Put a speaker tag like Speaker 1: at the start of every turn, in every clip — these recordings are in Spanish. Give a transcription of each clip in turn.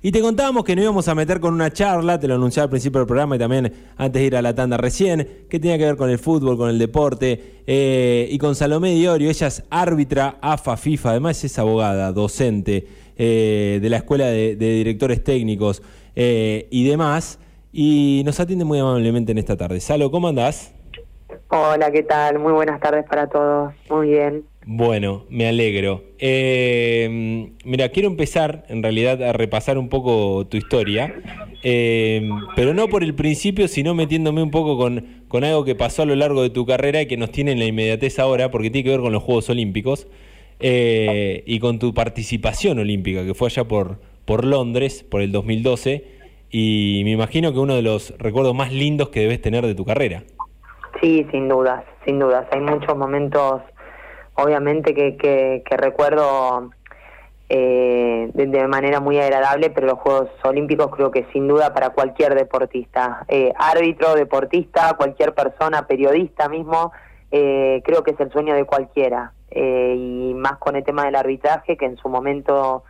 Speaker 1: Y te contábamos que nos íbamos a meter con una charla, te lo anunciaba al principio del programa y también antes de ir a la tanda recién, que tenía que ver con el fútbol, con el deporte, eh, y con Salomé Diorio, ella es árbitra AFA FIFA, además es abogada, docente eh, de la Escuela de, Directores Técnicos eh, y demás, y nos atiende muy amablemente en esta tarde. Salo, ¿cómo andás?
Speaker 2: Hola, ¿qué tal? Muy buenas tardes para todos. Muy bien.
Speaker 1: Bueno, me alegro. Eh, mira, quiero empezar en realidad a repasar un poco tu historia, eh, pero no por el principio, sino metiéndome un poco con, con algo que pasó a lo largo de tu carrera y que nos tiene en la inmediatez ahora, porque tiene que ver con los Juegos Olímpicos eh, y con tu participación olímpica, que fue allá por, por Londres, por el 2012, y me imagino que uno de los recuerdos más lindos que debes tener de tu carrera.
Speaker 2: Sí, sin dudas, sin dudas. Hay muchos momentos obviamente que, que, recuerdo eh, de, manera muy agradable, pero los Juegos Olímpicos creo que sin duda para cualquier deportista, eh, árbitro, deportista, cualquier persona, periodista mismo, eh, creo que es el sueño de cualquiera. y más con el tema del arbitraje, que en su momento,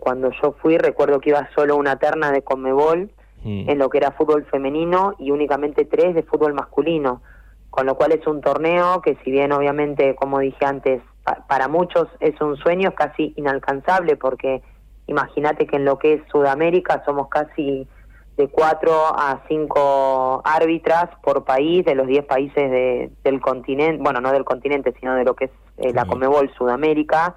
Speaker 2: cuando yo fui, recuerdo que iba solo una terna de Conmebol mm. en lo que era fútbol femenino y únicamente tres de fútbol masculino con lo cual es un torneo que si bien obviamente, como dije antes, para muchos es un sueño, es casi inalcanzable porque imagínate que en lo que es Sudamérica somos casi de cuatro a cinco árbitras por país de los diez países del continente, bueno, no del continente, sino de lo que es eh, la Comebol Sudamérica,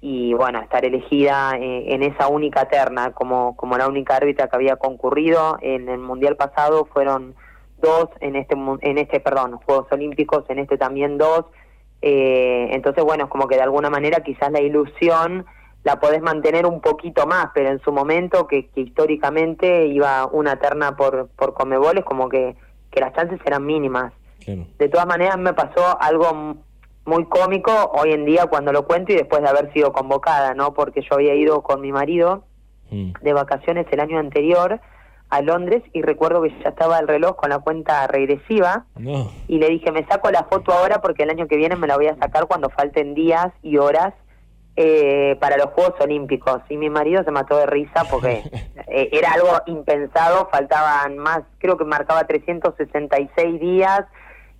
Speaker 2: y bueno, estar elegida eh, en esa única terna como, como la única árbitra que había concurrido en el Mundial pasado fueron dos, en este, en este, perdón, Juegos Olímpicos, en este también dos. Eh, entonces, bueno, es como que de alguna manera quizás la ilusión la podés mantener un poquito más, pero en su momento, que, históricamente iba una terna por, por Comebol, es como que, que las chances eran mínimas. De todas maneras, me pasó algo muy cómico hoy en día cuando lo cuento y después de haber sido convocada, ¿no? Porque yo había ido con mi marido mm. de vacaciones el año anterior a Londres y recuerdo que ya estaba el reloj con la cuenta regresiva y le dije, me saco la foto ahora porque el año que viene me la voy a sacar cuando falten días y horas eh, para los Juegos Olímpicos. Y mi marido se mató de risa porque eh, era algo impensado, faltaban más, creo que marcaba 366 días,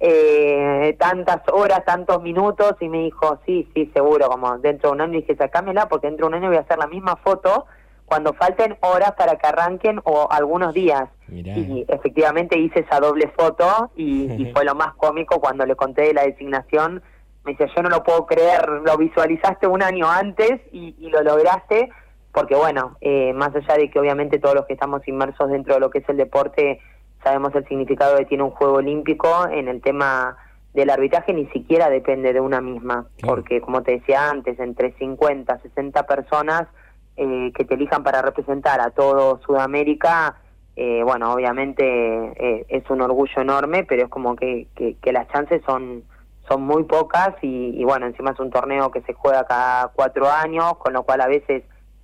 Speaker 2: eh, tantas horas, tantos minutos y me dijo, sí, sí, seguro, como dentro de un año y dije, sacámela porque dentro de un año voy a hacer la misma foto cuando falten horas para que arranquen o algunos días. Y efectivamente hice esa doble foto y, fue lo más cómico cuando le conté de la designación. Me dice, yo no lo puedo creer, lo visualizaste un año antes y, lo lograste, porque bueno, eh, más allá de que obviamente todos los que estamos inmersos dentro de lo que es el deporte sabemos el significado que tiene un juego olímpico, en el tema del arbitraje ni siquiera depende de una misma, porque como te decía antes, entre 50, 60 personas eh, que te elijan para representar a todo Sudamérica, eh, bueno, obviamente eh, es un orgullo enorme, pero es como que, que, las chances son, son muy pocas y, bueno, encima es un torneo que se juega cada cuatro años, con lo cual a veces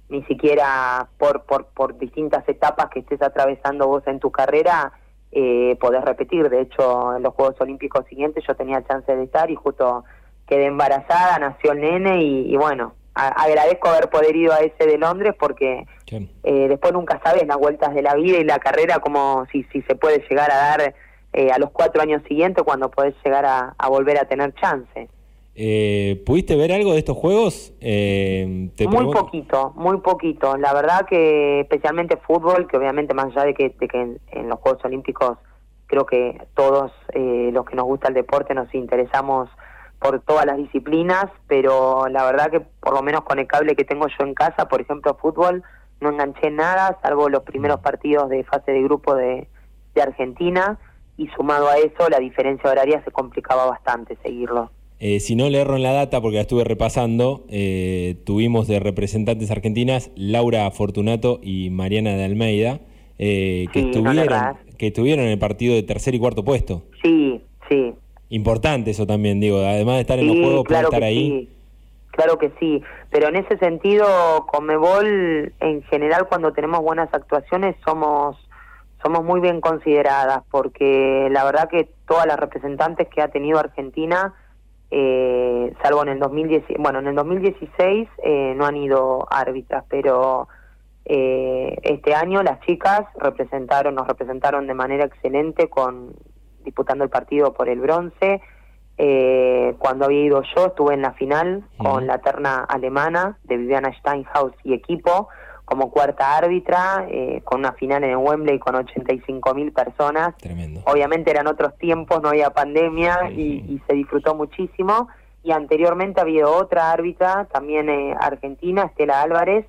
Speaker 2: ni siquiera por, por, por distintas etapas que estés atravesando vos en tu carrera, eh, podés repetir. De hecho, en los Juegos Olímpicos siguientes yo tenía chance de estar y justo quedé embarazada, nació el nene y bueno, agradezco haber podido ir a ese de Londres porque eh, después nunca sabes las vueltas de la vida y la carrera como si, si se puede llegar a dar eh, a los cuatro años siguientes cuando podés llegar a, volver a tener chance.
Speaker 1: Eh, ¿Pudiste ver algo de estos juegos?
Speaker 2: muy poquito, muy poquito. La verdad que especialmente fútbol, que obviamente más allá de que, de que en, los Juegos Olímpicos creo que todos los que nos gusta el deporte nos interesamos por todas las disciplinas, pero la verdad que por lo menos con el cable que tengo yo en casa, por ejemplo fútbol, no enganché nada, salvo los primeros mm. partidos de fase de grupo de, Argentina, y sumado a eso la diferencia horaria se complicaba bastante seguirlo.
Speaker 1: Eh, si no le erro en la data, porque la estuve repasando, eh, tuvimos de representantes argentinas Laura Fortunato y Mariana de Almeida, eh, que, estuvieron, que estuvieron en el partido de tercer y cuarto puesto.
Speaker 2: Sí, sí,
Speaker 1: Importante eso también, digo, además de estar en los juegos, claro estar ahí.
Speaker 2: Claro que sí, pero en ese sentido, Comebol, en general, cuando tenemos buenas actuaciones, somos somos muy bien consideradas, porque la verdad que todas las representantes que ha tenido Argentina, eh, salvo en el 2016, bueno, en el 2016 eh, no han ido árbitras, pero eh, Este año las chicas representaron, nos representaron de manera excelente con disputando el partido por el bronce. Eh, cuando había ido yo estuve en la final con la terna alemana de Viviana Steinhaus y equipo como cuarta árbitra, eh, con una final en Wembley con 85 mil personas.
Speaker 1: Tremendo.
Speaker 2: Obviamente eran otros tiempos, no había pandemia y, se disfrutó muchísimo. Y anteriormente había otra árbitra, también eh, argentina, Estela Álvarez,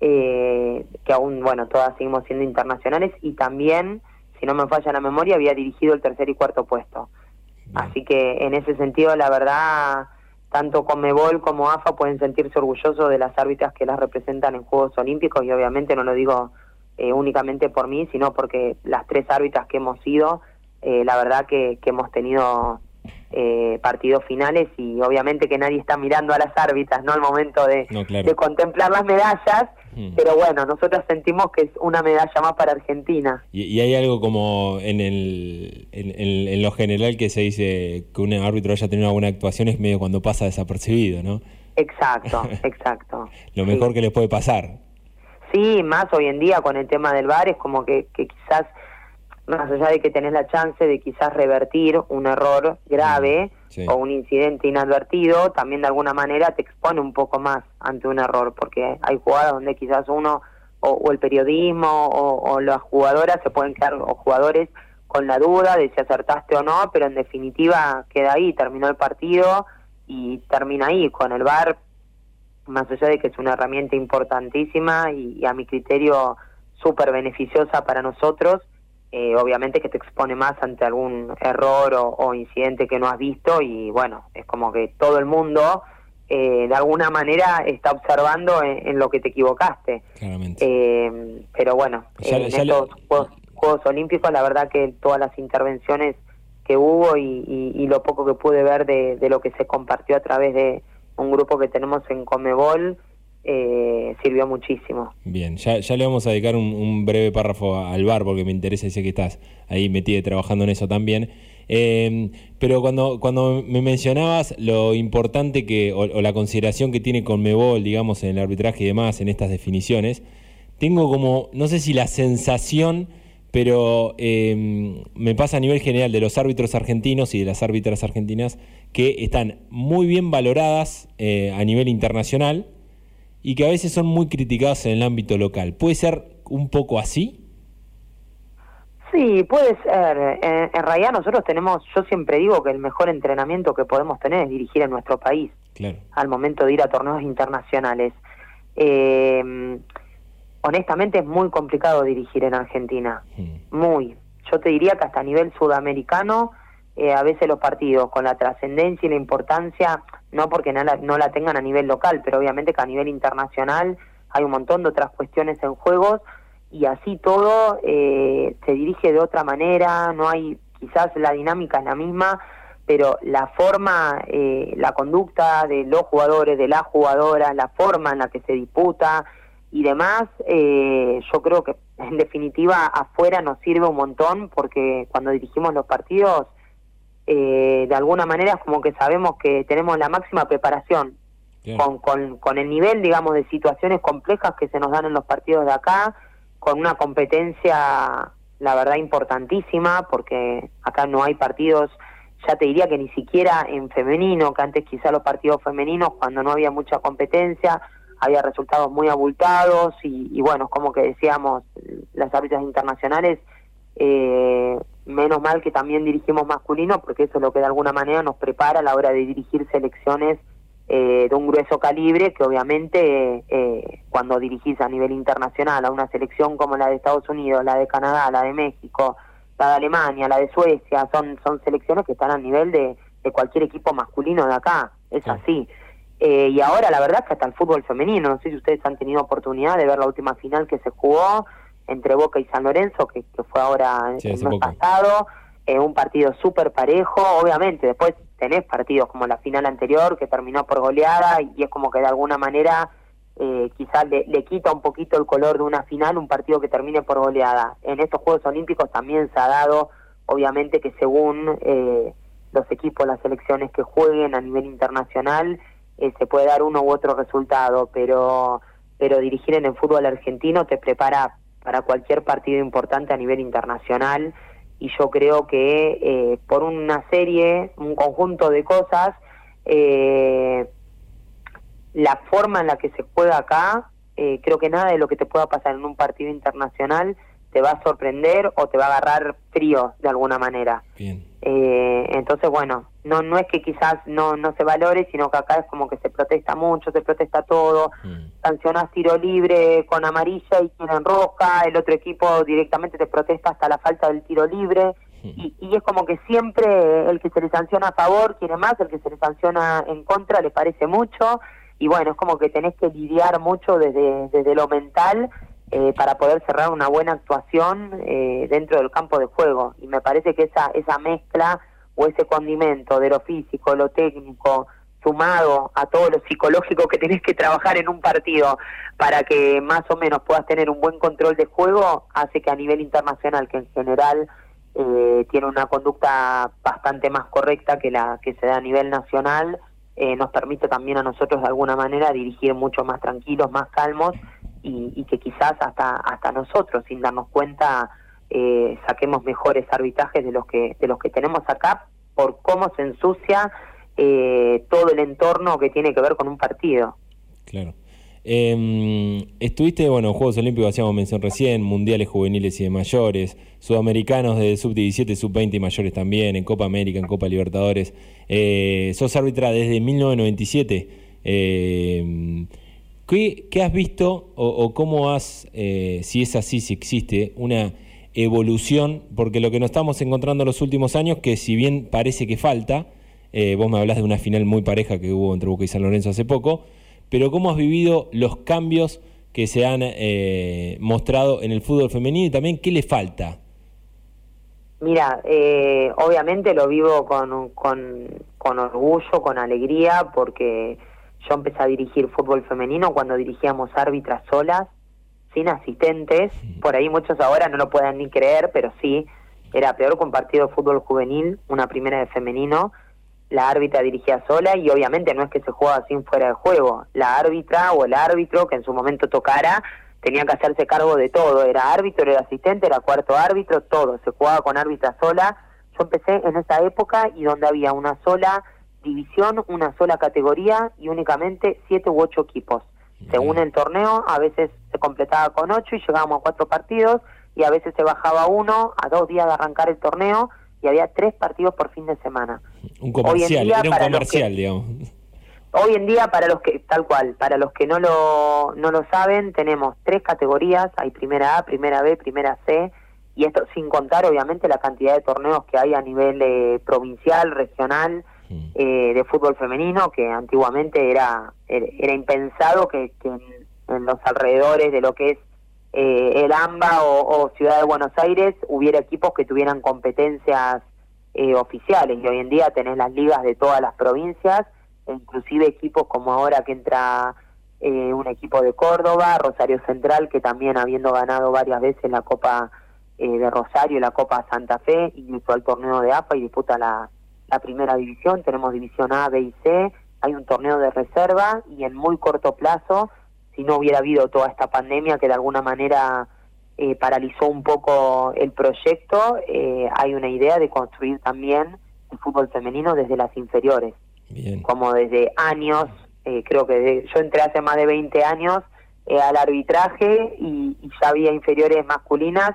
Speaker 2: eh, que aún, bueno, todas seguimos siendo internacionales y también, si no me falla la memoria, había dirigido el tercer y cuarto puesto. Así que en ese sentido, la verdad, tanto Conmebol como AFA pueden sentirse orgullosos de las árbitras que las representan en Juegos Olímpicos y obviamente no lo digo eh, únicamente por mí, sino porque las tres árbitras que hemos ido, eh, la verdad que, que hemos tenido eh, partidos finales y obviamente que nadie está mirando a las árbitras, ¿no? Al momento de, de contemplar las medallas, mm. pero bueno, nosotros sentimos que es una medalla más para Argentina.
Speaker 1: Y, hay algo como en, el, en, lo general que se dice que un árbitro haya tenido una buena actuación es medio cuando pasa desapercibido, ¿no?
Speaker 2: Exacto, exacto.
Speaker 1: lo mejor que les puede pasar.
Speaker 2: Sí, más hoy en día con el tema del bar es como que, que quizás más allá de que tenés la chance de quizás revertir un error grave o un incidente inadvertido, también de alguna manera te expone un poco más ante un error, porque hay jugadas donde quizás uno o, el periodismo o, las jugadoras se pueden quedar, o jugadores con la duda de si acertaste o no, pero en definitiva queda ahí, terminó el partido y termina ahí con el VAR, más allá de que es una herramienta importantísima y a mi criterio súper beneficiosa para nosotros, eh, obviamente que te expone más ante algún error o, incidente que no has visto y bueno, es como que todo el mundo eh, de alguna manera está observando en, lo que te equivocaste. Eh, pero bueno, en estos Juegos, Olímpicos la verdad que todas las intervenciones que hubo y, lo poco que pude ver de, de, lo que se compartió a través de un grupo que tenemos en Comebol, eh, sirvió muchísimo.
Speaker 1: Bien, ya, ya le vamos a dedicar un, breve párrafo al bar porque me interesa y sé que estás ahí metido trabajando en eso también. Em, pero cuando, cuando me mencionabas lo importante que, o, la consideración que tiene Conmebol, digamos, en el arbitraje y demás, en estas definiciones, tengo como, no sé si la sensación, pero em, me pasa a nivel general de los árbitros argentinos y de las árbitras argentinas que están muy bien valoradas eh, a nivel internacional y que a veces son muy criticadas en el ámbito local. ¿Puede ser un poco así?
Speaker 2: Sí, puede ser. En, realidad nosotros tenemos, yo siempre digo que el mejor entrenamiento que podemos tener es dirigir en nuestro país,
Speaker 1: claro.
Speaker 2: al momento de ir a torneos internacionales. Eh, honestamente es muy complicado dirigir en Argentina, hmm. muy. Yo te diría que hasta a nivel sudamericano, eh, a veces los partidos con la trascendencia y la importancia no porque no la, no la tengan a nivel local, pero obviamente que a nivel internacional hay un montón de otras cuestiones en juegos y así todo eh, se dirige de otra manera, no hay, quizás la dinámica es la misma, pero la forma, eh, la conducta de los jugadores, de las jugadoras, la forma en la que se disputa y demás, eh, yo creo que en definitiva afuera nos sirve un montón porque cuando dirigimos los partidos eh, de alguna manera es como que sabemos que tenemos la máxima preparación con, con, con, el nivel, digamos, de situaciones complejas que se nos dan en los partidos de acá, con una competencia, la verdad, importantísima, porque acá no hay partidos, ya te diría que ni siquiera en femenino, que antes quizá los partidos femeninos, cuando no había mucha competencia, había resultados muy abultados y, y bueno, como que decíamos, las árbitras internacionales eh, menos mal que también dirigimos masculino, porque eso es lo que de alguna manera nos prepara a la hora de dirigir selecciones eh, de un grueso calibre, que obviamente eh, cuando dirigís a nivel internacional a una selección como la de Estados Unidos, la de Canadá, la de México, la de Alemania, la de Suecia, son, son selecciones que están a nivel de, de cualquier equipo masculino de acá, es así. Eh, y ahora la verdad es que hasta el fútbol femenino, no sé si ustedes han tenido oportunidad de ver la última final que se jugó, entre Boca y San Lorenzo, que, fue ahora el mes pasado, eh, un partido súper parejo, obviamente después tenés partidos como la final anterior que terminó por goleada y es como que de alguna manera eh, quizás le, quita un poquito el color de una final un partido que termine por goleada. En estos Juegos Olímpicos también se ha dado, obviamente que según eh, los equipos, las selecciones que jueguen a nivel internacional, eh, se puede dar uno u otro resultado, pero pero dirigir en el fútbol argentino te prepara para cualquier partido importante a nivel internacional y yo creo que eh, por una serie, un conjunto de cosas, eh, la forma en la que se juega acá, eh, creo que nada de lo que te pueda pasar en un partido internacional te va a sorprender o te va a agarrar frío de alguna manera.
Speaker 1: Bien.
Speaker 2: Eh, entonces, bueno, no no es que quizás no no se valore, sino que acá es como que se protesta mucho, se protesta todo.
Speaker 1: Mm.
Speaker 2: Sancionás tiro libre con amarilla y tienen roja, el otro equipo directamente te protesta hasta la falta del tiro libre. Y, y es como que siempre el que se le sanciona a favor quiere más, el que se le sanciona en contra le parece mucho. Y bueno, es como que tenés que lidiar mucho desde, desde lo mental eh, para poder cerrar una buena actuación eh, dentro del campo de juego. Y me parece que esa, esa mezcla o ese condimento de lo físico, lo técnico, sumado a todo lo psicológico que tenés que trabajar en un partido para que más o menos puedas tener un buen control de juego, hace que a nivel internacional, que en general eh, tiene una conducta bastante más correcta que la que se da a nivel nacional, eh, nos permite también a nosotros de alguna manera dirigir mucho más tranquilos, más calmos y, y que quizás hasta hasta nosotros sin darnos cuenta eh, saquemos mejores arbitrajes de los que de los que tenemos acá por cómo se ensucia eh, todo el entorno que tiene que ver con un partido.
Speaker 1: Claro. Eh, estuviste, bueno, Juegos Olímpicos, hacíamos mención recién, mundiales juveniles y de mayores, sudamericanos de sub-17, sub-20 y mayores también, en Copa América, en Copa Libertadores. Eh, sos árbitra desde 1997. Eh, ¿qué, ¿qué, has visto o, cómo has, si es así, si existe, una evolución? Porque lo que nos estamos encontrando en los últimos años, que si bien parece que falta, eh, vos me hablas de una final muy pareja que hubo entre Boca y San Lorenzo hace poco, pero ¿cómo has vivido los cambios que se han eh, mostrado en el fútbol femenino y también qué le falta?
Speaker 2: Mira, eh, obviamente lo vivo con, con, con, orgullo, con alegría, porque yo empecé a dirigir fútbol femenino cuando dirigíamos árbitras solas, sin asistentes, por ahí muchos ahora no lo pueden ni creer, pero sí, era peor que un partido de fútbol juvenil, una primera de femenino, la árbitra dirigía sola y obviamente no es que se juega sin fuera de juego. La árbitra o el árbitro que en su momento tocara tenía que hacerse cargo de todo. Era árbitro, era asistente, era cuarto árbitro, todo. Se jugaba con árbitra sola. Yo empecé en esa época y donde había una sola división, una sola categoría y únicamente siete u ocho equipos. Según el torneo, a veces se completaba con ocho y llegábamos a cuatro partidos y a veces se bajaba uno a dos días de arrancar el torneo y había tres partidos por fin de semana.
Speaker 1: Un comercial, día, era un comercial,
Speaker 2: que,
Speaker 1: digamos.
Speaker 2: Hoy en día, para los que, tal cual, para los que no lo, no lo saben, tenemos tres categorías, hay primera A, primera B, primera C, y esto sin contar obviamente la cantidad de torneos que hay a nivel eh, provincial, regional, eh, de fútbol femenino, que antiguamente era, era impensado que, en, los alrededores de lo que es eh, el AMBA o, Ciudad de Buenos Aires hubiera equipos que tuvieran competencias eh, oficiales. Y hoy en día tenés las ligas de todas las provincias, e inclusive equipos como ahora que entra eh, un equipo de Córdoba, Rosario Central, que también habiendo ganado varias veces la Copa eh, de Rosario, la Copa Santa Fe, incluso al torneo de AFA y disputa la, la primera división, tenemos división A, B y C, hay un torneo de reserva y en muy corto plazo si no hubiera habido toda esta pandemia que de alguna manera eh, paralizó un poco el proyecto, eh, hay una idea de construir también el fútbol femenino desde las inferiores.
Speaker 1: Bien.
Speaker 2: Como desde años, eh, creo que de, yo entré hace más de 20 años eh, al arbitraje y, y ya había inferiores masculinas,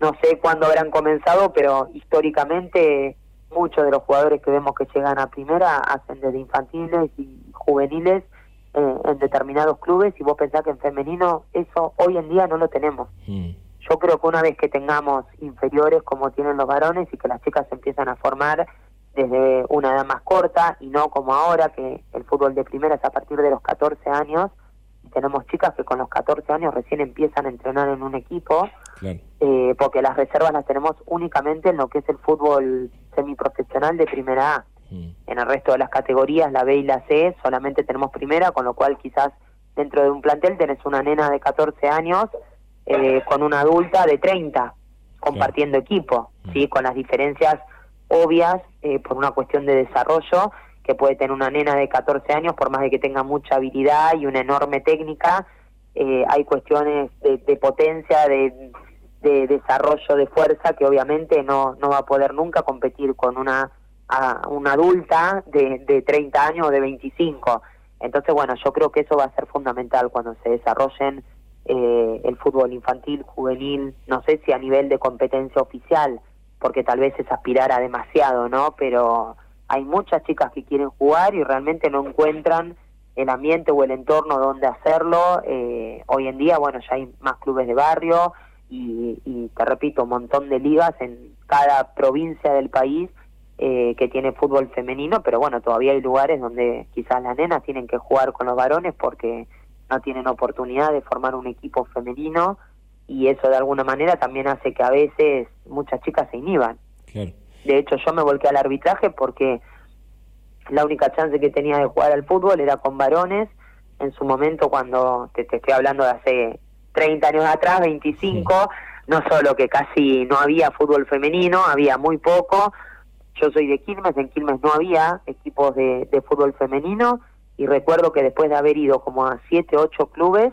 Speaker 2: no sé cuándo habrán comenzado, pero históricamente muchos de los jugadores que vemos que llegan a primera hacen desde infantiles y juveniles eh, en determinados clubes y vos pensás que en femenino eso hoy en día no lo tenemos.
Speaker 1: Mm.
Speaker 2: Yo creo que una vez que tengamos inferiores como tienen los varones y que las chicas se empiezan a formar desde una edad más corta y no como ahora que el fútbol de primera es a partir de los 14 años tenemos chicas que con los 14 años recién empiezan a entrenar en un equipo
Speaker 1: claro.
Speaker 2: eh, porque las reservas las tenemos únicamente en lo que es el fútbol semiprofesional de primera A.
Speaker 1: Mm.
Speaker 2: En el resto de las categorías, la B y la C, solamente tenemos primera, con lo cual quizás dentro de un plantel tenés una nena de 14 años eh, con una adulta de 30, compartiendo
Speaker 1: claro.
Speaker 2: equipo,
Speaker 1: Mm.
Speaker 2: ¿sí? con las diferencias obvias eh, por una cuestión de desarrollo que puede tener una nena de 14 años, por más de que tenga mucha habilidad y una enorme técnica, eh, hay cuestiones de, potencia, de, desarrollo de fuerza que obviamente no, no va a poder nunca competir con una, una adulta de, de 30 años o de 25. Entonces, bueno, yo creo que eso va a ser fundamental cuando se desarrollen eh, el fútbol infantil, juvenil, no sé si a nivel de competencia oficial, porque tal vez es aspirar a demasiado, ¿no? Pero hay muchas chicas que quieren jugar y realmente no encuentran el ambiente o el entorno donde hacerlo. Eh, hoy en día, bueno, ya hay más clubes de barrio y, y te repito, un montón de ligas en cada provincia del país eh, que tiene fútbol femenino, pero bueno, todavía hay lugares donde quizás las nenas tienen que jugar con los varones porque no tienen oportunidad de formar un equipo femenino y eso de alguna manera también hace que a veces muchas chicas se inhiban. De hecho, yo me volqué al arbitraje porque la única chance que tenía de jugar al fútbol era con varones. En su momento, cuando te, estoy hablando de hace 30 años atrás, 25, no solo que casi no había fútbol femenino, había muy poco. Yo soy de Quilmes, en Quilmes no había equipos de, de fútbol femenino y recuerdo que después de haber ido como a 7, 8 clubes,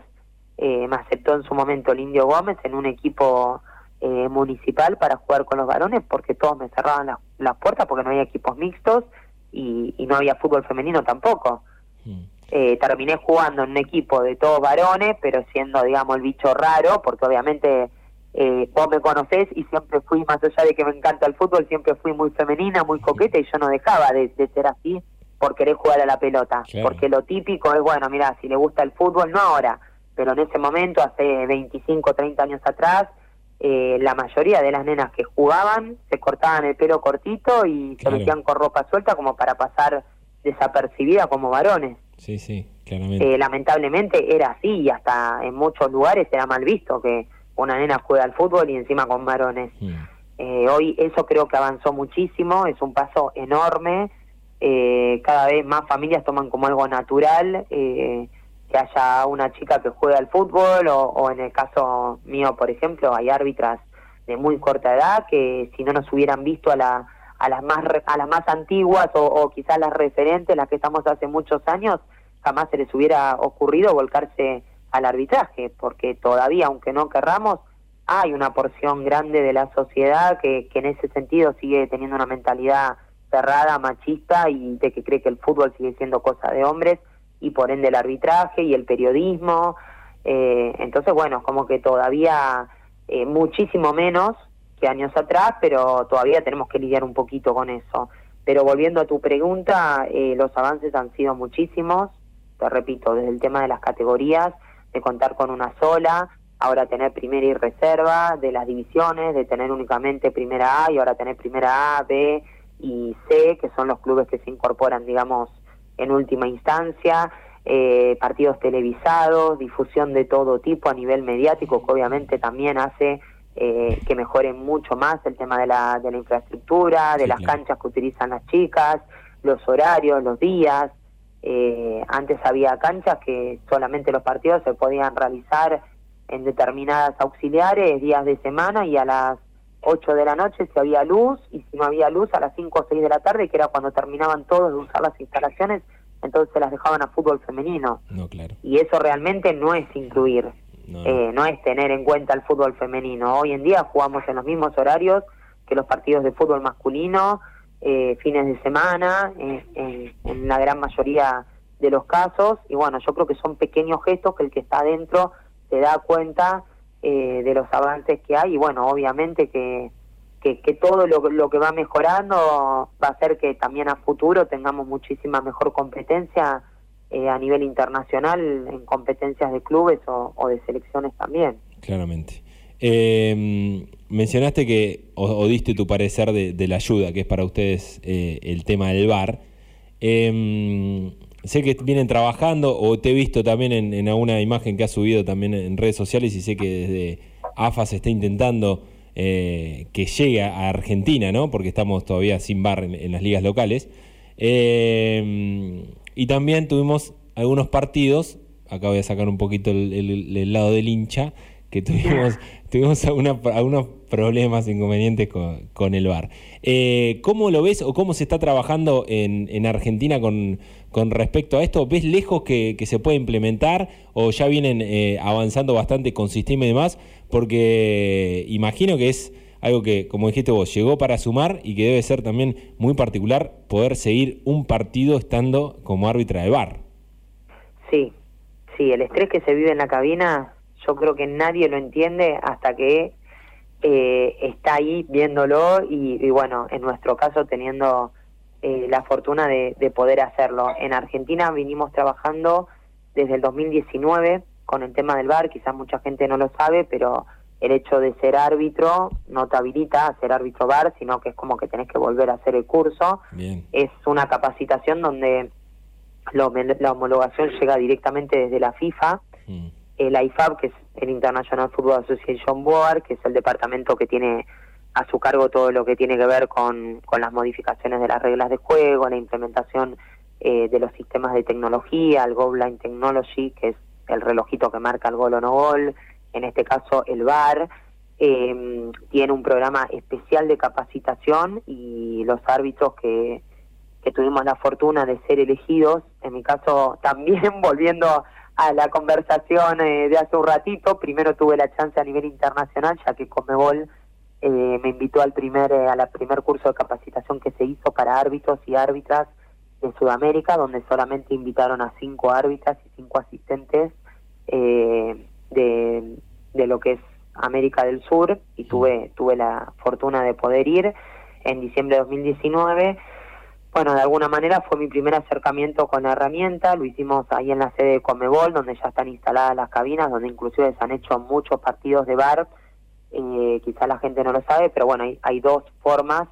Speaker 2: eh, me aceptó en su momento el Indio Gómez en un equipo eh, municipal para jugar con los varones porque todos me cerraban las puertas porque no había equipos mixtos y, no había fútbol femenino tampoco. Mm. Eh, terminé jugando en un equipo de todos varones, pero siendo, digamos, el bicho raro, porque obviamente eh, vos me conocés y siempre fui, más allá de que me encanta el fútbol, siempre fui muy femenina, muy coqueta y yo no dejaba de, ser así por querer jugar a la pelota. Porque lo típico es, bueno, mira, si le gusta el fútbol, no ahora, pero en ese momento, hace 25, 30 años atrás, eh, la mayoría de las nenas que jugaban se cortaban el pelo cortito y se metían con ropa suelta como para pasar desapercibida como varones.
Speaker 1: Sí, sí, claramente.
Speaker 2: Eh, lamentablemente era así y hasta en muchos lugares era mal visto que una nena juega al fútbol y encima con varones. Mm. Eh, hoy eso creo que avanzó muchísimo, es un paso enorme. cada vez más familias toman como algo natural que haya una chica que juegue al fútbol o, en el caso mío, por ejemplo, hay árbitras de muy corta edad que si no nos hubieran visto a, la, a las más a las más antiguas o, quizás las referentes, las que estamos hace muchos años, jamás se les hubiera ocurrido volcarse al arbitraje, porque todavía, aunque no querramos, hay una porción grande de la sociedad que, que en ese sentido sigue teniendo una mentalidad cerrada, machista y de que cree que el fútbol sigue siendo cosa de hombres y por ende el arbitraje y el periodismo. Eh, entonces, bueno, como que todavía eh, muchísimo menos que años atrás, pero todavía tenemos que lidiar un poquito con eso. Pero volviendo a tu pregunta, eh, los avances han sido muchísimos, te repito, desde el tema de las categorías, de contar con una sola, ahora tener primera y reserva, de las divisiones, de tener únicamente primera A y ahora tener primera A, B y C, que son los clubes que se incorporan, digamos, en última instancia, eh, partidos televisados, difusión de todo tipo a nivel mediático, que obviamente también hace eh, que mejoren mucho más el tema de la, de la infraestructura, de las canchas que utilizan las chicas, los horarios, los días. Eh, antes había canchas que solamente los partidos se podían realizar en determinadas auxiliares días de semana y a las 8 de la noche si había luz y si no había luz a las 5 o 6 de la tarde, que era cuando terminaban todos de usar las instalaciones, entonces se las dejaban a fútbol femenino.
Speaker 1: No, claro.
Speaker 2: Y eso realmente no es incluir, no, eh, no. es tener en cuenta el fútbol femenino. Hoy en día jugamos en los mismos horarios que los partidos de fútbol masculino, eh, fines de semana, en, en la gran mayoría de los casos. Y bueno, yo creo que son pequeños gestos que el que está adentro se da cuenta eh, de los avances que hay y bueno, obviamente que, que, todo lo, lo, que va mejorando va a hacer que también a futuro tengamos muchísima mejor competencia eh, a nivel internacional en competencias de clubes o, de selecciones también.
Speaker 1: Claramente. Eh, mencionaste que, o, diste tu parecer de, la ayuda, que es para ustedes el tema del VAR. Eh, sé que vienen trabajando o te he visto también en, alguna imagen que has subido también en redes sociales y sé que desde AFA se está intentando eh, que llegue a Argentina, ¿no? Porque estamos todavía sin bar en, las ligas locales. Eh, y también tuvimos algunos partidos, acá voy a sacar un poquito el, lado del hincha, que tuvimos, tuvimos algunos problemas, inconvenientes con, el VAR. Eh, ¿Cómo lo ves o cómo se está trabajando en, en Argentina con, con, respecto a esto? ¿Ves lejos que, se puede implementar o ya vienen eh, avanzando bastante con sistema y demás? Porque imagino que es algo que, como dijiste vos, llegó para sumar y que debe ser también muy particular poder seguir un partido estando como árbitra de VAR.
Speaker 2: Sí, sí, el estrés que se vive en la cabina yo creo que nadie lo entiende hasta que eh, está ahí viéndolo y, bueno, en nuestro caso teniendo eh, la fortuna de, poder hacerlo. En Argentina vinimos trabajando desde el 2019 con el tema del bar, quizás mucha gente no lo sabe, pero el hecho de ser árbitro no te habilita a ser árbitro bar, sino que es como que tenés que volver a hacer el curso. Es una capacitación donde la homologación llega directamente desde la FIFA. Mm el IFAB, que es el International Football Association Board, que es el departamento que tiene a su cargo todo lo que tiene que ver con, con las modificaciones de las reglas de juego, la implementación eh, de los sistemas de tecnología, el Goal Line Technology, que es el relojito que marca el gol o no gol, en este caso el VAR, eh, tiene un programa especial de capacitación y los árbitros que, tuvimos la fortuna de ser elegidos, en mi caso también volviendo a la conversación eh, de hace un ratito. Primero tuve la chance a nivel internacional, ya que Comebol eh, me invitó al primer eh, a la primer curso de capacitación que se hizo para árbitros y árbitras de Sudamérica, donde solamente invitaron a cinco árbitras y cinco asistentes de, de lo que es América del Sur y tuve tuve la fortuna de poder ir en diciembre de 2019 bueno, de alguna manera fue mi primer acercamiento con la herramienta, lo hicimos ahí en la sede de Comebol, donde ya están instaladas las cabinas, donde inclusive se han hecho muchos partidos de bar, eh, quizá la gente no lo sabe, pero bueno, hay, hay dos formas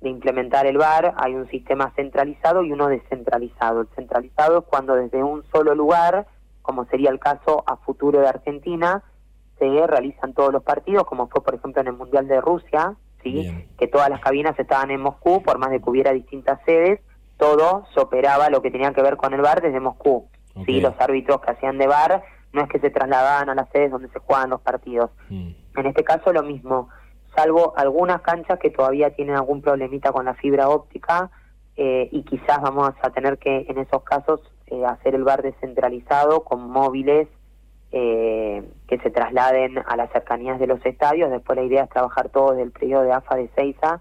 Speaker 2: de implementar el bar, hay un sistema centralizado y uno descentralizado. El centralizado es cuando desde un solo lugar, como sería el caso a futuro de Argentina, se realizan todos los partidos, como fue por ejemplo en el Mundial de Rusia, que todas las cabinas estaban en Moscú, por más de que hubiera distintas sedes, todo se operaba lo que tenía que ver con el bar desde Moscú. ¿sí? Los árbitros que hacían de bar no es que se trasladaban a las sedes donde se juegan los partidos. Mm. En este caso lo mismo, salvo algunas canchas que todavía tienen algún problemita con la fibra óptica eh, y quizás vamos a tener que en esos casos eh, hacer el bar descentralizado con móviles eh, que se trasladen a las cercanías de los estadios. Después la idea es trabajar todo desde el periodo de AFA de Seiza,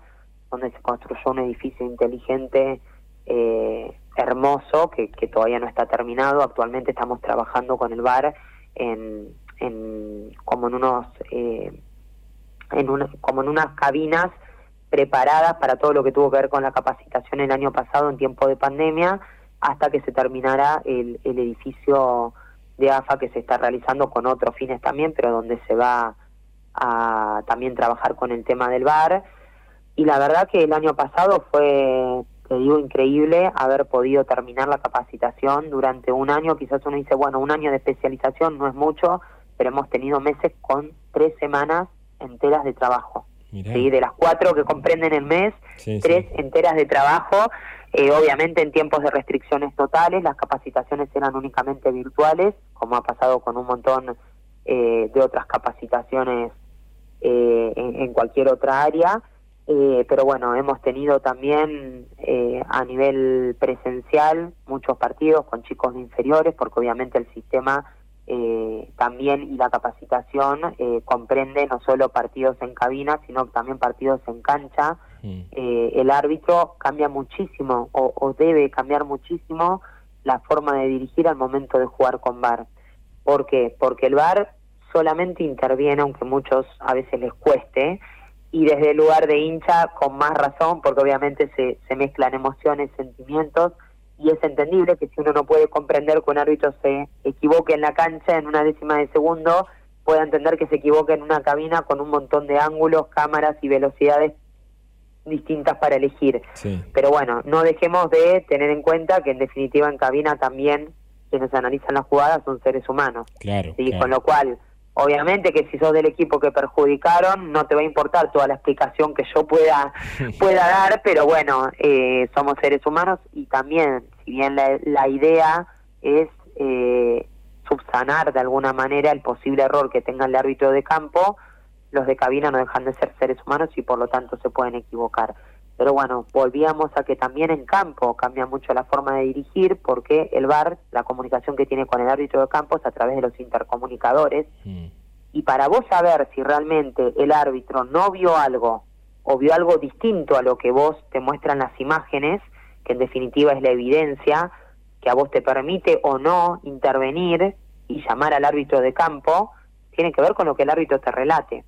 Speaker 2: donde se construyó un edificio inteligente, eh, hermoso, que, que, todavía no está terminado. Actualmente estamos trabajando con el bar en, en como en unos eh, en una, como en unas cabinas preparadas para todo lo que tuvo que ver con la capacitación el año pasado en tiempo de pandemia hasta que se terminara el, el edificio de AFA que se está realizando con otros fines también, pero donde se va a también trabajar con el tema del bar. Y la verdad que el año pasado fue, te digo, increíble haber podido terminar la capacitación durante un año. Quizás uno dice, bueno, un año de especialización no es mucho, pero hemos tenido meses con tres semanas enteras de trabajo. ¿sí? De las cuatro que comprenden el mes, tres enteras de trabajo eh, obviamente en tiempos de restricciones totales, las capacitaciones eran únicamente virtuales, como ha pasado con un montón eh, de otras capacitaciones eh, en, cualquier otra área. pero bueno, hemos tenido también a nivel presencial muchos partidos con chicos de inferiores, porque obviamente el sistema también y la capacitación comprende no solo partidos en cabina, sino también partidos en cancha. Eh, el árbitro cambia muchísimo o, debe cambiar muchísimo la forma de dirigir al momento de jugar con VAR. ¿Por qué? Porque el VAR solamente interviene, aunque muchos a veces les cueste, y desde el lugar de hincha con más razón, porque obviamente se, se mezclan emociones, sentimientos, y es entendible que si uno no puede comprender que un árbitro se equivoque en la cancha en una décima de segundo, pueda entender que se equivoque en una cabina con un montón de ángulos, cámaras y velocidades distintas para elegir. Pero bueno, no dejemos de tener en cuenta que en definitiva en cabina también quienes analizan las jugadas son seres humanos.
Speaker 1: Claro,
Speaker 2: Con lo cual, obviamente que si sos del equipo que perjudicaron, no te va a importar toda la explicación que yo pueda, pueda dar, pero bueno, eh, somos seres humanos y también, si bien la, la idea es eh, subsanar de alguna manera el posible error que tenga el árbitro de campo, los de cabina no dejan de ser seres humanos y por lo tanto se pueden equivocar. Pero bueno, volvíamos a que también en campo cambia mucho la forma de dirigir porque el VAR, la comunicación que tiene con el árbitro de campo es a través de los intercomunicadores. Mm. Y para vos saber si realmente el árbitro no vio algo o vio algo distinto a lo que vos te muestran las imágenes, que en definitiva es la evidencia que a vos te permite o no intervenir y llamar al árbitro de campo, tiene que ver con lo que el árbitro te relate.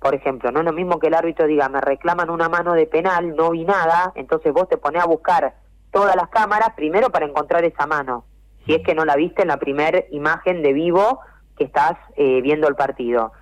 Speaker 2: Por ejemplo, no es lo mismo que el árbitro diga, me reclaman una mano de penal, no vi nada, entonces vos te pones a buscar todas las cámaras primero para encontrar esa mano, si es que no la viste en la primera imagen de vivo que estás eh, viendo el partido.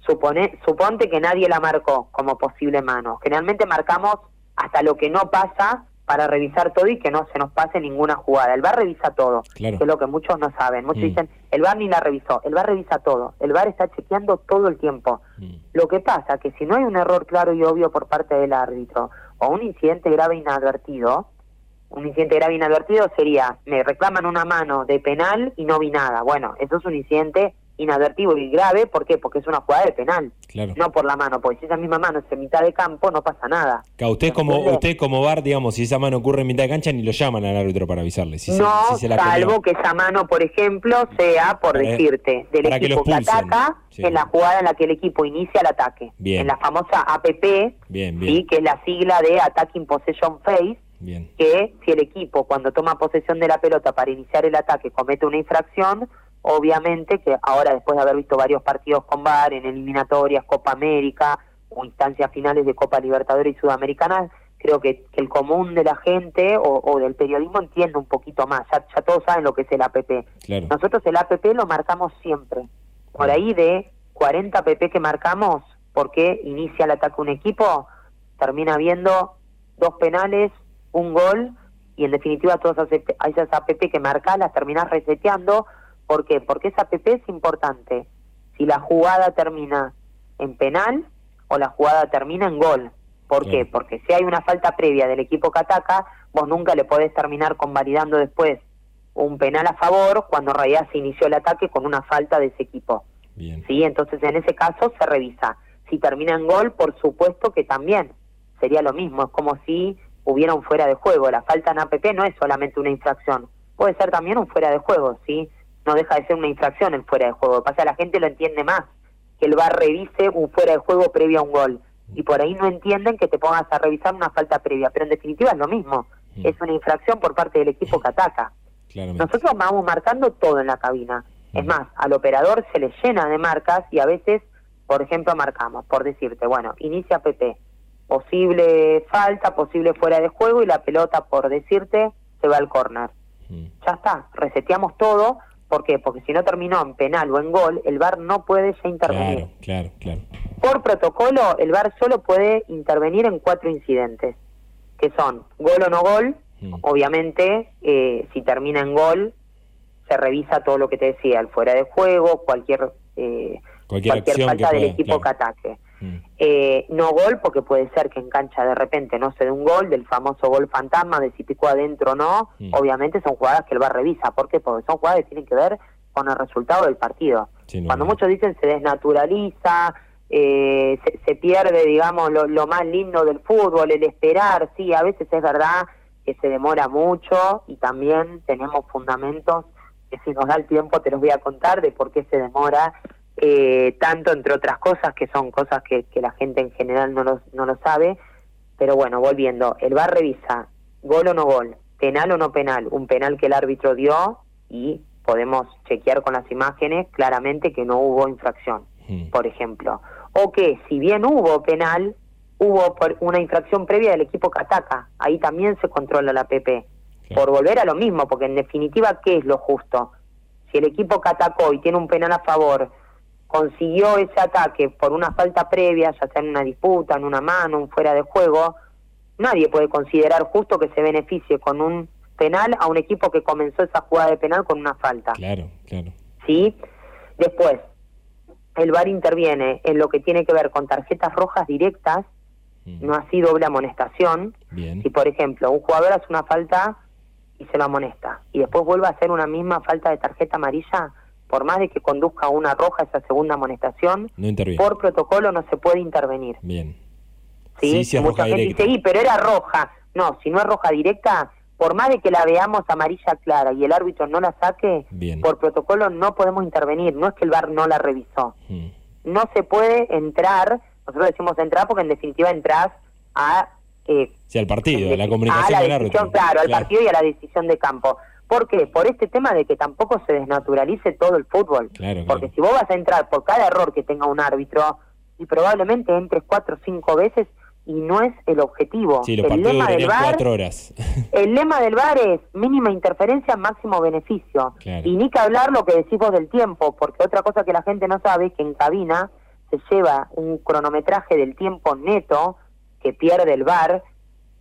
Speaker 2: Supone, suponte que nadie la marcó como posible mano. Generalmente marcamos hasta lo que no pasa para revisar todo y que no se nos pase ninguna jugada. El VAR revisa todo, que es lo que muchos no saben. Muchos mm. dicen, el VAR ni la revisó, el VAR revisa todo, el VAR está chequeando todo el tiempo. Mm. Lo que pasa que si no hay un error claro y obvio por parte del árbitro o un incidente grave inadvertido, un incidente grave inadvertido sería, me reclaman una mano de penal y no vi nada. Bueno, eso es un incidente inadvertido y grave, ¿por qué? Porque es una jugada de penal, no por la mano, porque si esa misma mano es en mitad de campo no pasa nada.
Speaker 1: usted como usted como VAR, digamos, si esa mano ocurre en mitad de cancha ni lo llaman al árbitro para avisarle.
Speaker 2: no, salvo que esa mano, por ejemplo, sea, por decirte, del equipo que, ataca en la jugada en la que el equipo inicia el ataque. En la famosa APP, bien, que es la sigla de Attacking Possession Phase, que si el equipo cuando toma posesión de la pelota para iniciar el ataque comete una infracción, obviamente que ahora después de haber visto varios partidos con VAR en eliminatorias, Copa América o instancias finales de Copa Libertadores y Sudamericana, creo que, el común de la gente o, del periodismo entiende un poquito más, ya, todos saben lo que es el APP. Nosotros el APP lo marcamos siempre, por ahí de 40 APP que marcamos, porque inicia el ataque un equipo, termina viendo dos penales, un gol, y en definitiva todas esas APP que marcas las terminas reseteando ¿Por qué? Porque esa PP es importante. Si la jugada termina en penal o la jugada termina en gol. ¿Por qué? Porque si hay una falta previa del equipo que ataca, vos nunca le podés terminar convalidando después un penal a favor cuando en realidad se inició el ataque con una falta de ese equipo. Bien. ¿Sí? Entonces en ese caso se revisa. Si termina en gol, por supuesto que también sería lo mismo. Es como si hubiera un fuera de juego. La falta en APP no es solamente una infracción, puede ser también un fuera de juego, ¿sí? No deja de ser una infracción el fuera de juego. pasa la gente lo entiende más, que el VAR revise un fuera de juego previo a un gol. Y por ahí no entienden que te pongas a revisar una falta previa, pero en definitiva es lo mismo. Mm. Es una infracción por parte del equipo que ataca. Nosotros vamos marcando todo en la cabina. Es mm. más, al operador se le llena de marcas y a veces, por ejemplo, marcamos, por decirte, bueno, inicia PP, posible falta, posible fuera de juego y la pelota, por decirte, se va al córner. Mm. Ya está, reseteamos todo ¿Por qué? Porque si no terminó en penal o en gol, el VAR no puede ya intervenir.
Speaker 1: Claro, claro,
Speaker 2: Por protocolo, el VAR solo puede intervenir en cuatro incidentes, que son gol o no gol. Mm. Obviamente, eh, si termina en gol, se revisa todo lo que te decía, el fuera de juego, cualquier, eh, cualquier, falta del equipo que ataque. Mm. Eh, no gol, porque puede ser que en cancha de repente no se dé un gol, del famoso gol fantasma, de si picó adentro o no. Mm. Obviamente son jugadas que el VAR revisa. ¿Por qué? Porque son jugadas que tienen que ver con el resultado del partido. Cuando muchos dicen se desnaturaliza, eh, se, pierde, digamos, lo, más lindo del fútbol, el esperar, sí, a veces es verdad que se demora mucho y también tenemos fundamentos que si nos da el tiempo te los voy a contar de por qué se demora eh, tanto entre otras cosas que son cosas que, la gente en general no lo, no lo sabe, pero bueno, volviendo, el VAR revisa gol o no gol, penal o no penal, un penal que el árbitro dio y podemos chequear con las imágenes claramente que no hubo infracción, por ejemplo, o que si bien hubo penal, hubo una infracción previa del equipo que ataca, ahí también se controla la PP, por volver a lo mismo, porque en definitiva, ¿qué es lo justo? Si el equipo que atacó y tiene un penal a favor, consiguió ese ataque por una falta previa, ya sea en una disputa, en una mano, un fuera de juego, nadie puede considerar justo que se beneficie con un penal a un equipo que comenzó esa jugada de penal con una falta.
Speaker 1: Claro, claro.
Speaker 2: ¿Sí? Después, el VAR interviene en lo que tiene que ver con tarjetas rojas directas, mm. no así doble amonestación. Bien. Si, por ejemplo, un jugador hace una falta y se lo amonesta, y después vuelve a hacer una misma falta de tarjeta amarilla, por más de que conduzca una roja esa segunda amonestación,
Speaker 1: No
Speaker 2: por protocolo no se puede intervenir.
Speaker 1: Bien.
Speaker 2: ¿sí?
Speaker 1: Sí, es
Speaker 2: Mucha
Speaker 1: roja
Speaker 2: gente
Speaker 1: directa.
Speaker 2: dice, "Y, pero era roja. No, si no es roja directa, por más de que la veamos amarilla clara y el árbitro no la saque,
Speaker 1: Bien.
Speaker 2: por protocolo no podemos intervenir. No es que el VAR no la revisó.
Speaker 1: Mm.
Speaker 2: No se puede entrar, nosotros decimos entrar porque en definitiva entras a... eh,
Speaker 1: Sí, al partido, a la
Speaker 2: a
Speaker 1: comunicación
Speaker 2: la
Speaker 1: con el
Speaker 2: decisión,
Speaker 1: árbitro.
Speaker 2: claro, al partido y a la decisión de campo. ¿Por qué? Por este tema de que tampoco se desnaturalice todo el fútbol.
Speaker 1: Claro,
Speaker 2: Porque
Speaker 1: claro.
Speaker 2: si vos vas a entrar por cada error que tenga un árbitro, y probablemente entres cuatro o cinco veces y no es el objetivo.
Speaker 1: Sí,
Speaker 2: el lema del
Speaker 1: durarían
Speaker 2: VAR,
Speaker 1: cuatro horas.
Speaker 2: el lema del VAR es mínima interferencia, máximo beneficio.
Speaker 1: Claro.
Speaker 2: Y ni que hablar lo que decís vos del tiempo, porque otra cosa que la gente no sabe es que en cabina se lleva un cronometraje del tiempo neto que pierde el VAR,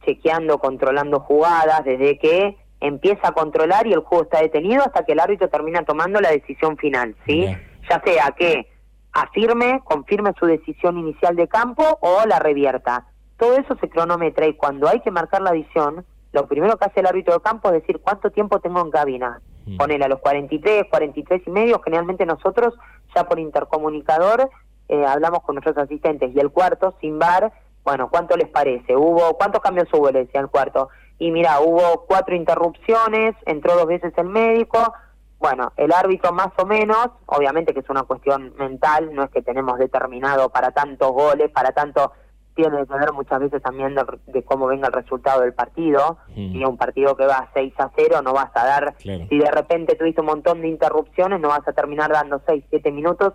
Speaker 2: chequeando, controlando jugadas, desde que empieza a controlar y el juego está detenido hasta que el árbitro termina tomando la decisión final, ¿sí? Ya sea que afirme, confirme su decisión inicial de campo o la revierta. Todo eso se cronometra y cuando hay que marcar la adición, lo primero que hace el árbitro de campo es decir cuánto tiempo tengo en cabina.
Speaker 1: Mm.
Speaker 2: Ponele a los 43, 43 y medio, generalmente nosotros ya por intercomunicador eh, hablamos con nuestros asistentes y el cuarto sin bar, bueno, ¿cuánto les parece? Hubo ¿Cuántos cambios hubo? Le decía el cuarto. Y mira, hubo cuatro interrupciones, entró dos veces el médico, bueno, el árbitro más o menos, obviamente que es una cuestión mental, no es que tenemos determinado para tantos goles, para tanto, tiene que ver muchas veces también de, de cómo venga el resultado del partido.
Speaker 1: Mm.
Speaker 2: Si un partido que va 6 a 0 no vas a dar,
Speaker 1: Claro.
Speaker 2: si de repente tuviste un montón de interrupciones, no vas a terminar dando 6, 7 minutos,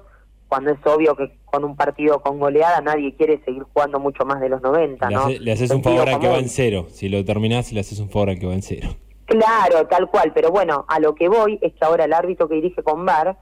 Speaker 2: cuando es obvio que con un partido con goleada nadie quiere seguir jugando mucho más de los 90,
Speaker 1: Le,
Speaker 2: ¿no?
Speaker 1: hace- le haces un favor al que va en cero. Si lo terminás, le haces un favor al que va en cero.
Speaker 2: Claro, tal cual, pero bueno, a lo que voy es que ahora el árbitro que dirige con VAR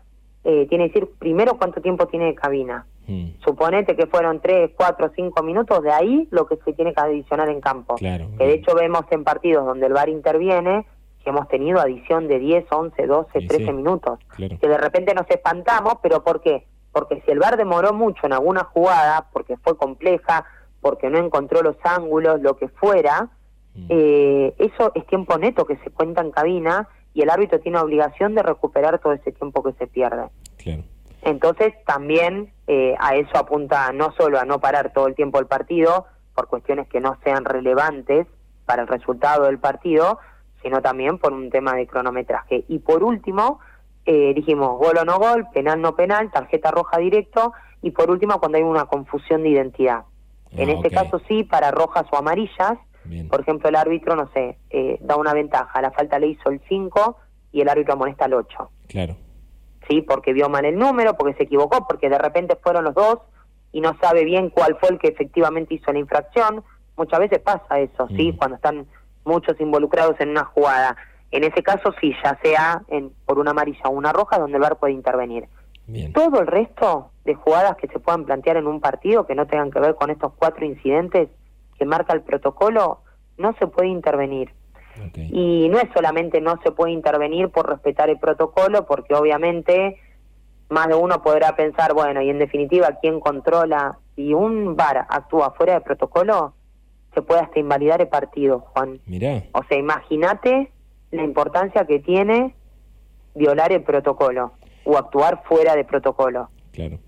Speaker 2: eh, tiene que decir primero cuánto tiempo tiene de cabina.
Speaker 1: Mm.
Speaker 2: Suponete que fueron 3, 4, 5 minutos, de ahí lo que se tiene que adicionar en campo.
Speaker 1: Claro.
Speaker 2: Que de hecho vemos en partidos donde el VAR interviene que hemos tenido adición de 10, 11, 12,
Speaker 1: Sí,
Speaker 2: 13
Speaker 1: sí.
Speaker 2: minutos.
Speaker 1: Claro.
Speaker 2: Que de repente nos espantamos, pero ¿por qué? Porque si el VAR demoró mucho en alguna jugada, porque fue compleja, porque no encontró los ángulos, lo que fuera,
Speaker 1: Mm.
Speaker 2: eh, eso es tiempo neto que se cuenta en cabina y el árbitro tiene obligación de recuperar todo ese tiempo que se pierde.
Speaker 1: Claro.
Speaker 2: Entonces también eh, a eso apunta no solo a no parar todo el tiempo el partido por cuestiones que no sean relevantes para el resultado del partido, sino también por un tema de cronometraje. Y por último, eh, dijimos gol o no gol, penal no penal, tarjeta roja directo y por último cuando hay una confusión de identidad. en
Speaker 1: Ah,
Speaker 2: este
Speaker 1: ok.
Speaker 2: caso sí, para rojas o amarillas,
Speaker 1: Bien.
Speaker 2: por ejemplo, el árbitro, no sé, eh, da una ventaja, la falta le hizo el 5 y el árbitro amonesta el 8.
Speaker 1: Claro.
Speaker 2: ¿sí? Porque vio mal el número, porque se equivocó, porque de repente fueron los dos y no sabe bien cuál fue el que efectivamente hizo la infracción. Muchas veces pasa eso, ¿sí?
Speaker 1: Mm.
Speaker 2: Cuando están muchos involucrados en una jugada. En ese caso sí, ya sea en, por una amarilla o una roja, donde el VAR puede intervenir.
Speaker 1: Bien.
Speaker 2: Todo el resto de jugadas que se puedan plantear en un partido que no tengan que ver con estos cuatro incidentes que marca el protocolo, no se puede intervenir. Y no es solamente no se puede intervenir por respetar el protocolo, porque obviamente más de uno podrá pensar, bueno, y en definitiva, ¿quién controla? Si un VAR actúa fuera de protocolo, se puede hasta invalidar el partido, Juan.
Speaker 1: Mirá.
Speaker 2: O sea, imagínate la importancia que tiene violar el protocolo o actuar fuera de protocolo.
Speaker 1: Claro.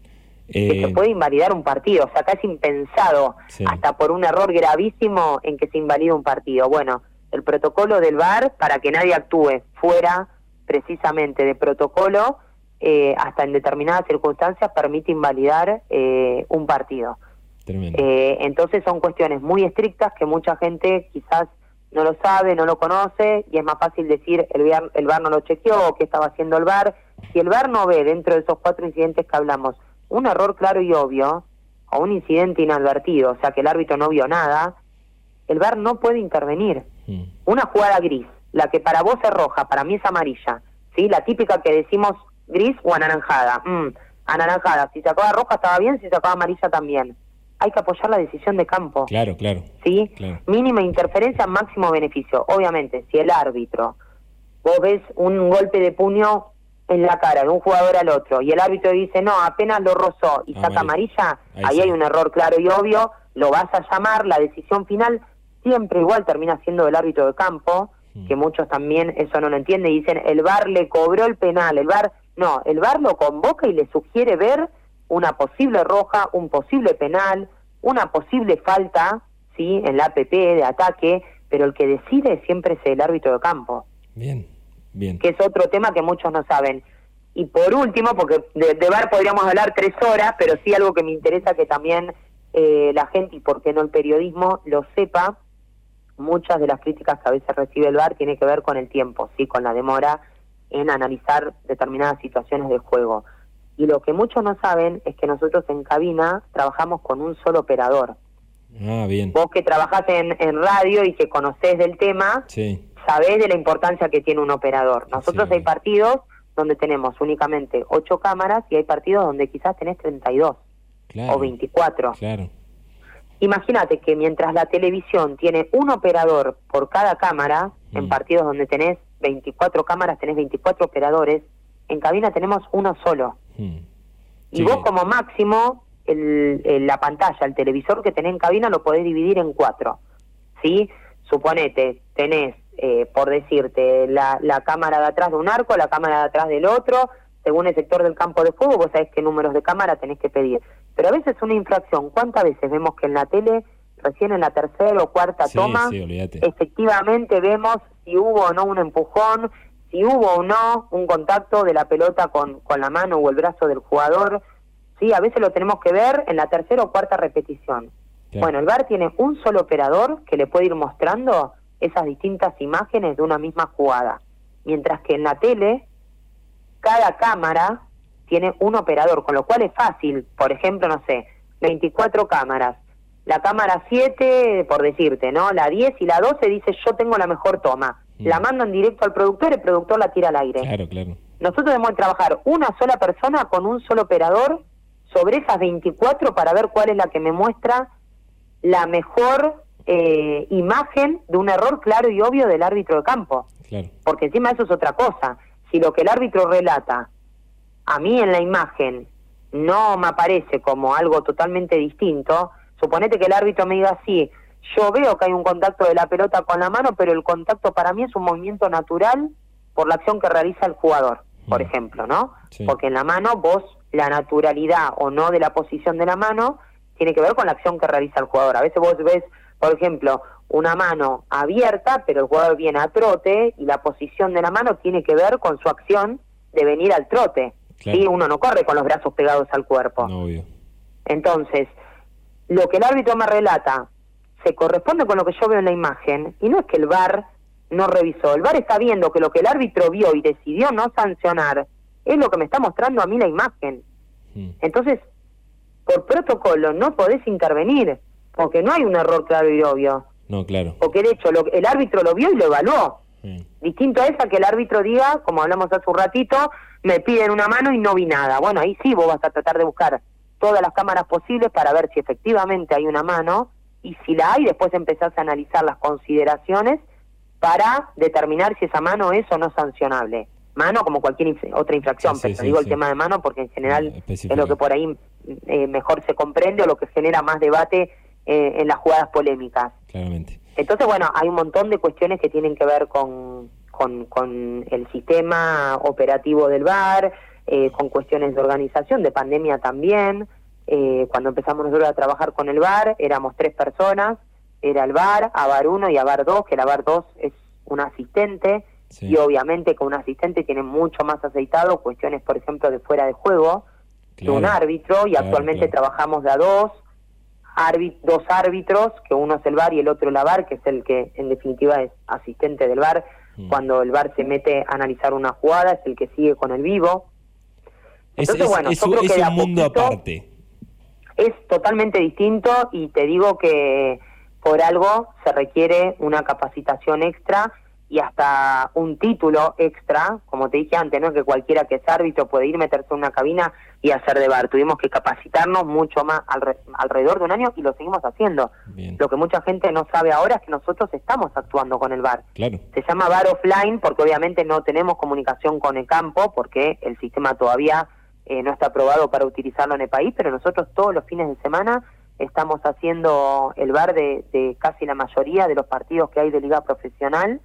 Speaker 2: Que
Speaker 1: Eh,
Speaker 2: se puede invalidar un partido, o sea, acá es impensado,
Speaker 1: Sí.
Speaker 2: hasta por un error gravísimo en que se invalida un partido. Bueno, el protocolo del VAR, para que nadie actúe fuera precisamente de protocolo, eh, hasta en determinadas circunstancias permite invalidar eh, un partido. Eh, entonces son cuestiones muy estrictas que mucha gente quizás no lo sabe, no lo conoce y es más fácil decir el VAR, el VAR no lo chequeó o qué estaba haciendo el VAR. Si el VAR no ve dentro de esos cuatro incidentes que hablamos un error claro y obvio o un incidente inadvertido, o sea que el árbitro no vio nada, el VAR no puede intervenir.
Speaker 1: Mm.
Speaker 2: Una jugada gris, la que para vos es roja, para mí es amarilla, ¿sí? La típica que decimos gris o anaranjada. Mm, anaranjada, si sacaba roja estaba bien, si sacaba amarilla también. Hay que apoyar la decisión de campo.
Speaker 1: Claro, claro.
Speaker 2: ¿sí?
Speaker 1: Claro.
Speaker 2: Mínima interferencia, máximo beneficio. Obviamente, si el árbitro, vos ves un golpe de puño en la cara de un jugador al otro y el árbitro dice, no, apenas lo rozó y saca
Speaker 1: Amarilla. Ahí
Speaker 2: ahí
Speaker 1: sí.
Speaker 2: hay un error claro y obvio, lo vas a llamar, la decisión final siempre igual termina siendo del árbitro de campo,
Speaker 1: Mm.
Speaker 2: que muchos también eso no lo entienden y dicen, el VAR le cobró el penal, el VAR No, el VAR lo convoca y le sugiere ver una posible roja, un posible penal, una posible falta, ¿sí? En la APP de ataque, pero el que decide siempre es el árbitro de campo.
Speaker 1: Bien, bien.
Speaker 2: Que es otro tema que muchos no saben. Y por último, porque de, de VAR podríamos hablar tres horas, pero sí algo que me interesa que también eh, la gente, y por qué no el periodismo, lo sepa, muchas de las críticas que a veces recibe el VAR tiene que ver con el tiempo, sí, con la demora en analizar determinadas situaciones de juego. Y lo que muchos no saben es que nosotros en cabina trabajamos con un solo operador.
Speaker 1: Ah, bien.
Speaker 2: Vos que trabajás en, en radio y que conocés del tema,
Speaker 1: Sí,
Speaker 2: sabés de la importancia que tiene un operador. Nosotros
Speaker 1: Sí.
Speaker 2: hay partidos donde tenemos únicamente ocho cámaras y hay partidos donde quizás tenés 32
Speaker 1: claro.
Speaker 2: o 24.
Speaker 1: Claro.
Speaker 2: Imagínate que mientras la televisión tiene un operador por cada cámara, en
Speaker 1: Mm.
Speaker 2: partidos donde tenés 24 cámaras, tenés 24 operadores, en cabina tenemos uno solo.
Speaker 1: Hmm.
Speaker 2: Y
Speaker 1: Sí,
Speaker 2: vos como máximo, el, el- la pantalla, el televisor que tenés en cabina lo podés dividir en cuatro. ¿Sí? Suponete, tenés, eh, por decirte, la, la cámara de atrás de un arco, la cámara de atrás del otro, según el sector del campo de juego, vos sabés qué números de cámara tenés que pedir. Pero a veces una infracción, ¿cuántas veces vemos que en la tele, recién en la tercera o cuarta
Speaker 1: Sí,
Speaker 2: toma,
Speaker 1: sí,
Speaker 2: efectivamente vemos si hubo o no un empujón, si hubo o no un contacto de la pelota con, con la mano o el brazo del jugador. Sí, a veces lo tenemos que ver en la tercera o cuarta repetición.
Speaker 1: Claro.
Speaker 2: Bueno, el VAR tiene un solo operador que le puede ir mostrando esas distintas imágenes de una misma jugada. Mientras que en la tele, cada cámara tiene un operador, con lo cual es fácil. Por ejemplo, no sé, 24 cámaras. La cámara 7, por decirte, ¿no? La 10 y la 12 dice yo tengo la mejor toma.
Speaker 1: Mm.
Speaker 2: La mandan directo al productor, el productor la tira al aire.
Speaker 1: Claro, claro.
Speaker 2: Nosotros debemos trabajar una sola persona con un solo operador sobre esas 24 para ver cuál es la que me muestra la mejor eh, imagen de un error claro y obvio del árbitro de campo.
Speaker 1: Claro.
Speaker 2: Porque encima eso es otra cosa. Si lo que el árbitro relata a mí en la imagen no me aparece como algo totalmente distinto, suponete que el árbitro me diga así, yo veo que hay un contacto de la pelota con la mano, pero el contacto para mí es un movimiento natural por la acción que realiza el jugador, por
Speaker 1: Mm.
Speaker 2: ejemplo, ¿no?
Speaker 1: Sí.
Speaker 2: Porque en la mano vos, la naturalidad o no de la posición de la mano tiene que ver con la acción que realiza el jugador. A veces vos ves, por ejemplo, una mano abierta, pero el jugador viene a trote y la posición de la mano tiene que ver con su acción de venir al trote.
Speaker 1: Claro.
Speaker 2: ¿sí? Uno no corre con los brazos pegados al cuerpo.
Speaker 1: No, obvio.
Speaker 2: Entonces, lo que el árbitro me relata se corresponde con lo que yo veo en la imagen y no es que el VAR no revisó. El VAR está viendo que lo que el árbitro vio y decidió no sancionar es lo que me está mostrando a mí la imagen.
Speaker 1: Hmm.
Speaker 2: Entonces, por protocolo no podés intervenir porque no hay un error claro y obvio.
Speaker 1: No, claro.
Speaker 2: Porque de hecho lo- el árbitro lo vio y lo evaluó. Distinto a esa que el árbitro diga, como hablamos hace un ratito, me piden una mano y no vi nada. Bueno, ahí sí vos vas a tratar de buscar todas las cámaras posibles para ver si efectivamente hay una mano y si la hay, después empezás a analizar las consideraciones para determinar si esa mano es o no sancionable. Mano como cualquier inf- otra infracción,
Speaker 1: Sí,
Speaker 2: pero
Speaker 1: sí,
Speaker 2: digo
Speaker 1: sí.
Speaker 2: el tema de mano porque en general
Speaker 1: Eh,
Speaker 2: es lo que por ahí eh, mejor se comprende o lo que genera más debate eh, en las jugadas polémicas.
Speaker 1: Claramente.
Speaker 2: Entonces, bueno, hay un montón de cuestiones que tienen que ver con, con, con el sistema operativo del VAR, eh, con cuestiones de organización, de pandemia también. Eh, cuando empezamos nosotros a trabajar con el VAR, éramos tres personas, era el VAR, AVAR 1 y AVAR 2, que el AVAR 2 es un asistente,
Speaker 1: Sí.
Speaker 2: y obviamente que un asistente tiene mucho más aceitado cuestiones, por ejemplo, de fuera de juego, que un
Speaker 1: Claro.
Speaker 2: árbitro, y
Speaker 1: Claro,
Speaker 2: actualmente
Speaker 1: claro.
Speaker 2: trabajamos de a dos, árbit- dos árbitros, que uno es el VAR y el otro la VAR, que es el que en definitiva es asistente del VAR.
Speaker 1: Mm.
Speaker 2: Cuando el VAR se mete a analizar una jugada, es el que sigue con el vivo.
Speaker 1: Es,
Speaker 2: Entonces,
Speaker 1: es-
Speaker 2: bueno,
Speaker 1: es
Speaker 2: yo creo
Speaker 1: es
Speaker 2: que de
Speaker 1: un
Speaker 2: a
Speaker 1: mundo
Speaker 2: poquito-
Speaker 1: aparte.
Speaker 2: Es totalmente distinto y te digo que por algo se requiere una capacitación extra y hasta un título extra, como te dije antes, no es que cualquiera que es árbitro puede ir, meterse en una cabina y hacer de bar. Tuvimos que capacitarnos mucho más alre- alrededor de un año y lo seguimos haciendo.
Speaker 1: Bien.
Speaker 2: Lo que mucha gente no sabe ahora es que nosotros estamos actuando con el bar.
Speaker 1: Claro.
Speaker 2: Se llama bar offline porque obviamente no tenemos comunicación con el campo porque el sistema todavía eh, no está aprobado para utilizarlo en el país, pero nosotros todos los fines de semana estamos haciendo el bar de, casi la mayoría de los partidos que hay de liga profesional,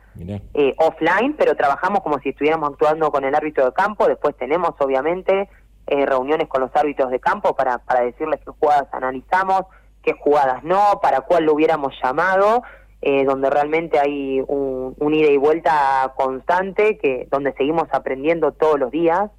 Speaker 2: eh, offline, pero trabajamos como si estuviéramos actuando con el árbitro de campo, después tenemos obviamente eh, reuniones con los árbitros de campo para, para decirles qué jugadas analizamos, qué jugadas no, para cuál lo hubiéramos llamado, eh, donde realmente hay un, un, ida y vuelta constante, que donde seguimos aprendiendo todos los días,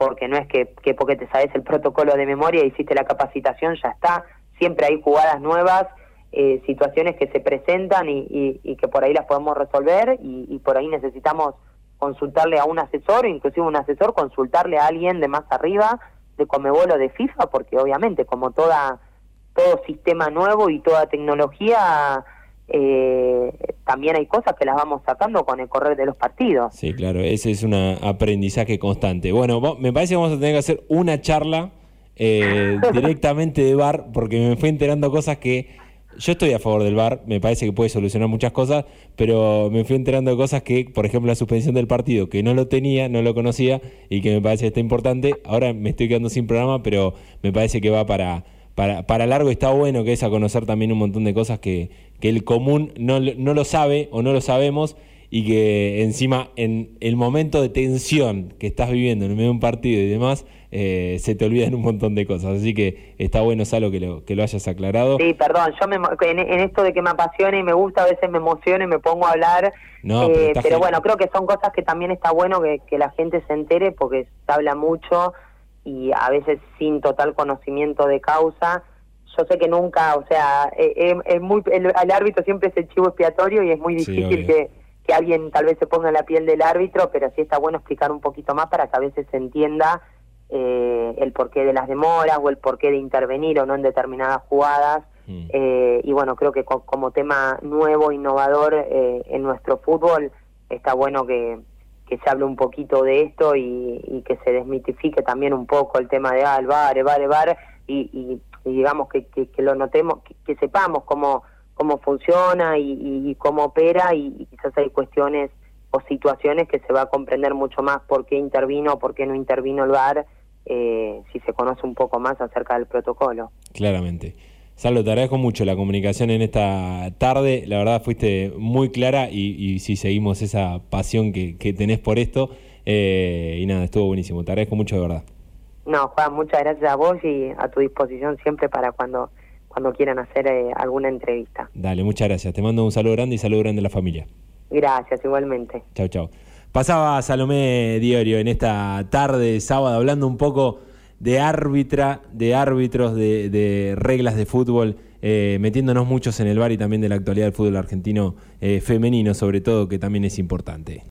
Speaker 2: porque no es que, que porque te sabes el protocolo de memoria y hiciste la capacitación, ya está, siempre hay jugadas nuevas, eh, situaciones que se presentan y, y, que por ahí las podemos resolver y, y, por ahí necesitamos consultarle a un asesor, inclusive un asesor, consultarle a alguien de más arriba, de Comebol o de FIFA, porque obviamente como toda todo sistema nuevo y toda tecnología, eh, también hay cosas que las vamos sacando con el correr de los partidos.
Speaker 1: Sí, claro, ese es un aprendizaje constante. Bueno, me parece que vamos a tener que hacer una charla eh, directamente de bar, porque me fui enterando cosas que yo estoy a favor del bar, me parece que puede solucionar muchas cosas, pero me fui enterando de cosas que, por ejemplo, la suspensión del partido, que no lo tenía, no lo conocía y que me parece que está importante. Ahora me estoy quedando sin programa, pero me parece que va para, para, para largo. Está bueno que es a conocer también un montón de cosas que, que el común no, no lo sabe o no lo sabemos y que encima en el momento de tensión que estás viviendo en medio de un partido y demás, eh, se te olvidan un montón de cosas. Así que está bueno, Salo, que lo, que lo hayas aclarado.
Speaker 2: Sí, perdón, yo me, en, esto de que me apasiona y me gusta, a veces me emociono y me pongo a hablar. No, pero, eh, bueno, creo que son cosas que también está bueno que, que la gente se entere porque se habla mucho y a veces sin total conocimiento de causa yo sé que nunca, o sea, eh, es, muy el, árbitro siempre es el chivo expiatorio y es muy difícil que, que alguien tal vez se ponga en la piel del árbitro, pero sí está bueno explicar un poquito más para que a veces se entienda eh, el porqué de las demoras o el porqué de intervenir o no en determinadas jugadas. Mm. Eh, y bueno, creo que como tema nuevo, innovador eh, en nuestro fútbol, está bueno que, que se hable un poquito de esto y, que se desmitifique también un poco el tema de ah, el bar, el bar, el bar, y, digamos que, que, lo notemos, que sepamos cómo cómo funciona y, cómo opera y, quizás hay cuestiones o situaciones que se va a comprender mucho más por qué intervino o por qué no intervino el VAR eh, si se conoce un poco más acerca del protocolo.
Speaker 1: Claramente. Salvo, te agradezco mucho la comunicación en esta tarde. La verdad fuiste muy clara y, si seguimos esa pasión que, tenés por esto. Eh, y nada, estuvo buenísimo. Te agradezco mucho de verdad.
Speaker 2: No, Juan, muchas gracias a vos y a tu disposición siempre para cuando cuando quieran hacer eh, alguna entrevista.
Speaker 1: Dale, muchas gracias. Te mando un saludo grande y saludo grande a la familia.
Speaker 2: Gracias, igualmente.
Speaker 1: Chao, chao. Pasaba Salomé Diorio en esta tarde de sábado hablando un poco de árbitra, de árbitros, de, reglas de fútbol, eh, metiéndonos muchos en el bar y también de la actualidad del fútbol argentino eh, femenino, sobre todo, que también es importante.